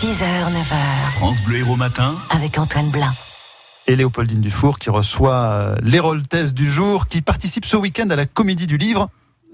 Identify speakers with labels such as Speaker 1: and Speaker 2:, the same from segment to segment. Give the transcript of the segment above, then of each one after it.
Speaker 1: 6h, 9h.
Speaker 2: France Bleu Héros Matin.
Speaker 1: Avec Antoine Blanc.
Speaker 3: Et Léopoldine Dufour qui reçoit euh, l'héroltesse du jour, qui participe ce week-end à la comédie du livre.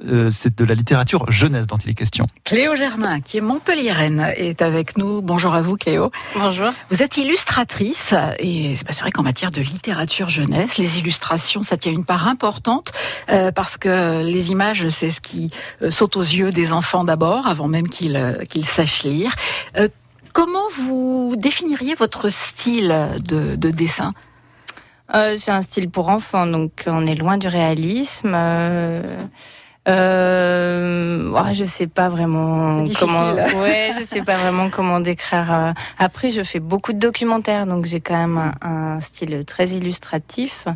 Speaker 3: Euh, c'est de la littérature jeunesse dont il est question.
Speaker 4: Cléo Germain, qui est montpelliéraine, est avec nous. Bonjour à vous, Cléo.
Speaker 5: Bonjour.
Speaker 4: Vous êtes illustratrice, et c'est vrai qu'en matière de littérature jeunesse, les illustrations, ça tient une part importante, euh, parce que les images, c'est ce qui euh, saute aux yeux des enfants d'abord, avant même qu'ils euh, qu'ils sachent lire. Euh, comment vous définiriez votre style de, de dessin?
Speaker 5: Euh, c'est un style pour enfants, donc on est loin du réalisme. Euh, euh, ouais, je sais pas vraiment comment. Ouais, je sais pas vraiment comment décrire. euh. Après, je fais beaucoup de documentaires, donc j'ai quand même un, un style très illustratif.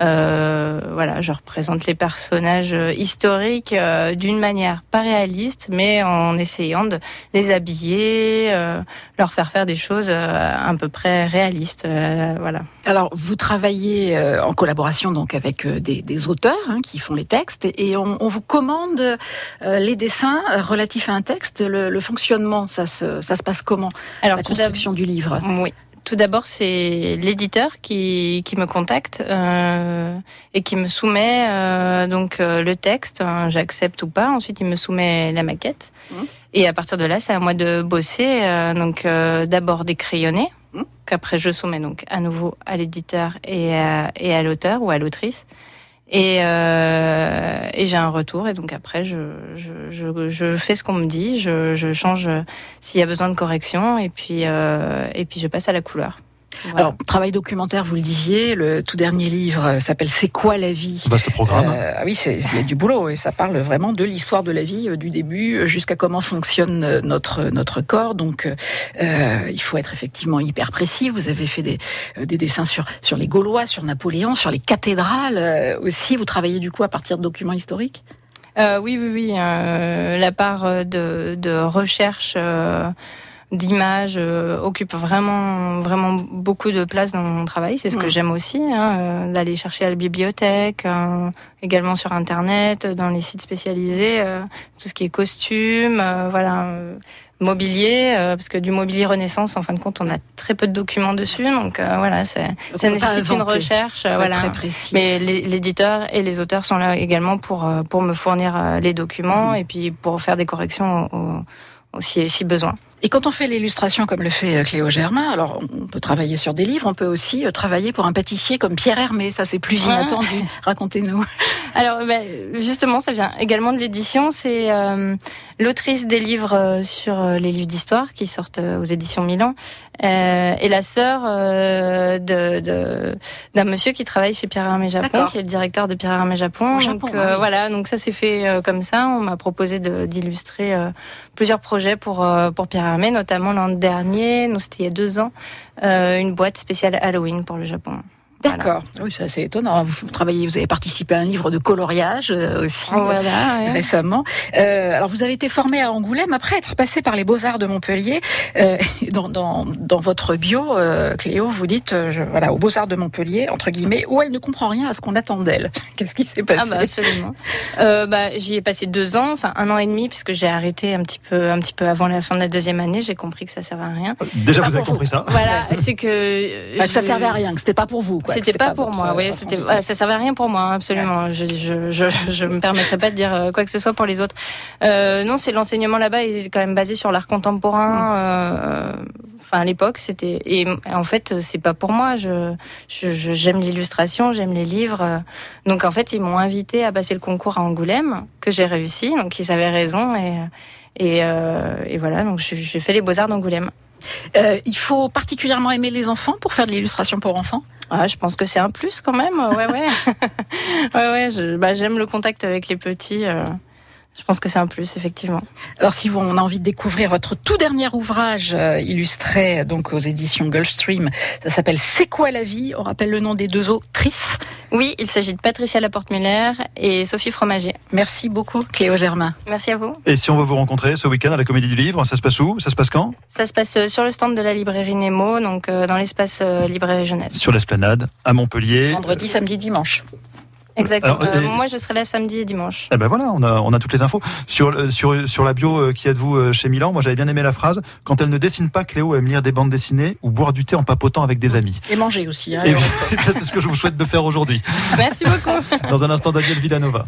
Speaker 5: Euh, voilà, je représente les personnages euh, historiques euh, d'une manière pas réaliste, mais en essayant de les habiller, euh, leur faire faire des choses euh, à peu près réalistes. euh, voilà.
Speaker 4: Alors, vous travaillez euh, en collaboration donc avec des, des auteurs hein, qui font les textes et on, on vous commande euh, les dessins relatifs à un texte. Le, le fonctionnement, ça se, ça se passe comment
Speaker 5: Alors,
Speaker 4: La construction du livre?
Speaker 5: Oui. Tout d'abord, c'est l'éditeur qui, qui me contacte euh, et qui me soumet euh, donc euh, le texte. hein, J'accepte ou pas. Ensuite, il me soumet la maquette.
Speaker 4: Mhm.
Speaker 5: Et à partir de là, c'est à moi de bosser. euh, donc euh, d'abord des crayonnés,
Speaker 4: Mhm.
Speaker 5: qu'après je soumets donc à nouveau à l'éditeur et à, et à l'auteur ou à l'autrice. Et, euh, et j'ai un retour et donc après je, je, je, je fais ce qu'on me dit, je, je change euh, s'il y a besoin de correction et puis euh, et puis je passe à la couleur. Voilà.
Speaker 4: Alors, travail documentaire, vous le disiez, le tout dernier livre s'appelle C'est quoi la vie?
Speaker 3: Vaste programme.
Speaker 4: Euh, ah oui, il y a du boulot et ça parle vraiment de l'histoire de la vie euh, du début euh, jusqu'à comment fonctionne euh, notre notre corps. Donc, euh, il faut être effectivement hyper précis. Vous avez fait des, des dessins sur sur les Gaulois, sur Napoléon, sur les cathédrales euh, aussi. Vous travaillez du coup à partir de documents historiques?
Speaker 5: Euh, oui, oui, oui. euh, la part de, de recherche euh, d'images euh, occupe vraiment, vraiment beaucoup de place dans mon travail. C'est ce que j'aime aussi, hein, euh, d'aller chercher à la bibliothèque, euh, également sur Internet, dans les sites spécialisés, euh, tout ce qui est costume, euh, voilà. euh, mobilier euh, parce que du mobilier renaissance en fin de compte on a très peu de documents dessus donc euh, voilà c'est ça nécessite une recherche euh, voilà
Speaker 4: très précis.
Speaker 5: mais l'é- l'éditeur et les auteurs sont là également pour pour me fournir les documents
Speaker 4: Mhm.
Speaker 5: et puis pour faire des corrections au, au- au- si, si besoin.
Speaker 4: Et quand on fait l'illustration comme le fait euh, Cléo Germain, alors on peut travailler sur des livres, on peut aussi euh, travailler pour un pâtissier comme Pierre Hermé. Ça, c'est plus
Speaker 5: Ouais.
Speaker 4: inattendu. Racontez-nous.
Speaker 5: Alors ben, justement, ça vient également de l'édition. C'est euh, l'autrice des livres sur les livres d'histoire qui sortent aux éditions Milan euh, et la sœur euh, de de- d'un monsieur qui travaille chez Pierre Hermé Japon, qui est le directeur de Pierre Hermé Japon. Donc
Speaker 4: oui.
Speaker 5: voilà, donc ça s'est fait comme ça. On m'a proposé d'illustrer plusieurs projets pour pour Pierre Notamment l'an dernier, c'était il y a deux ans, euh, une boîte spéciale Halloween pour le Japon. Voilà.
Speaker 4: D'accord. Oui, ça c'est étonnant. Vous, vous travaillez, vous avez participé à un livre de coloriage euh, aussi.
Speaker 5: Voilà. ouais.
Speaker 4: Récemment. Euh, alors, vous avez été formé à Angoulême après être passé par les Beaux-Arts de Montpellier. Euh, dans, dans, dans votre bio, euh, Cléo, vous dites, euh, je, voilà, aux Beaux-Arts de Montpellier, entre guillemets, où elle ne comprend rien à ce qu'on attend d'elle. Qu'est-ce qui s'est passé
Speaker 5: Ah bah absolument. Euh, bah, j'y ai passé deux ans, enfin un an et demi, puisque j'ai arrêté un petit peu, un petit peu avant la fin de la deuxième année. J'ai compris que ça servait à rien.
Speaker 3: Déjà, vous avez compris ça
Speaker 5: Voilà, c'est que euh,
Speaker 4: Enfin, que ça servait à rien, que c'était pas pour vous. quoi,
Speaker 5: C'était pas, pour
Speaker 4: votre,
Speaker 5: moi, oui.
Speaker 4: votre
Speaker 5: C'était, ça servait à rien pour moi, absolument. Je, je, je, je me permettrais pas de dire euh, quoi que ce soit pour les autres. Euh, non, c'est l'enseignement là-bas est quand même basé sur l'art contemporain. euh, Enfin, à l'époque, c'était et en fait, c'est pas pour moi. Je, j'aime l'illustration, j'aime les livres. euh. Donc en fait, ils m'ont invité à passer le concours à Angoulême, que j'ai réussi. Donc ils avaient raison et et, euh, et voilà. Donc j'ai j'ai fait les beaux arts d'Angoulême.
Speaker 4: Euh, il faut particulièrement aimer les enfants pour faire de l'illustration pour enfants.
Speaker 5: Ah, je pense que c'est un plus quand même. Ouais, ouais. ouais, ouais. bah, j'aime le contact avec les petits. euh, je pense que c'est un plus, effectivement.
Speaker 4: Alors, si vous, on a envie de découvrir votre tout dernier ouvrage euh, illustré donc aux éditions Gulfstream, ça s'appelle C'est quoi la vie? On rappelle le nom des deux autrices.
Speaker 5: Oui, il s'agit de Patricia Laporte-Muller et Sophie Fromager.
Speaker 4: Merci beaucoup, Cléo Germain.
Speaker 5: Merci à vous.
Speaker 3: Et si on veut vous rencontrer ce week-end à la Comédie du Livre, ça se passe où? Ça se passe quand?
Speaker 5: Ça se passe euh, sur le stand de la librairie Nemo, donc euh, dans l'espace euh, librairie jeunesse.
Speaker 3: Sur l'esplanade, à Montpellier.
Speaker 4: Vendredi, samedi, dimanche.
Speaker 5: Exactement.
Speaker 3: Alors,
Speaker 5: Euh,
Speaker 3: et-
Speaker 5: moi, je serai là samedi et dimanche.
Speaker 3: Eh ben voilà, on a, on a toutes les infos. Sur, euh, sur, sur la bio euh, qui êtes-vous euh, chez Milan, moi j'avais bien aimé la phrase Quand elle ne dessine pas, Cléo aime lire des bandes dessinées ou boire du thé en papotant avec des amis.
Speaker 4: Et manger aussi. hein,
Speaker 3: Et c'est ce que je vous souhaite de faire aujourd'hui.
Speaker 5: Merci beaucoup.
Speaker 3: Dans un instant, Daniel Villanova.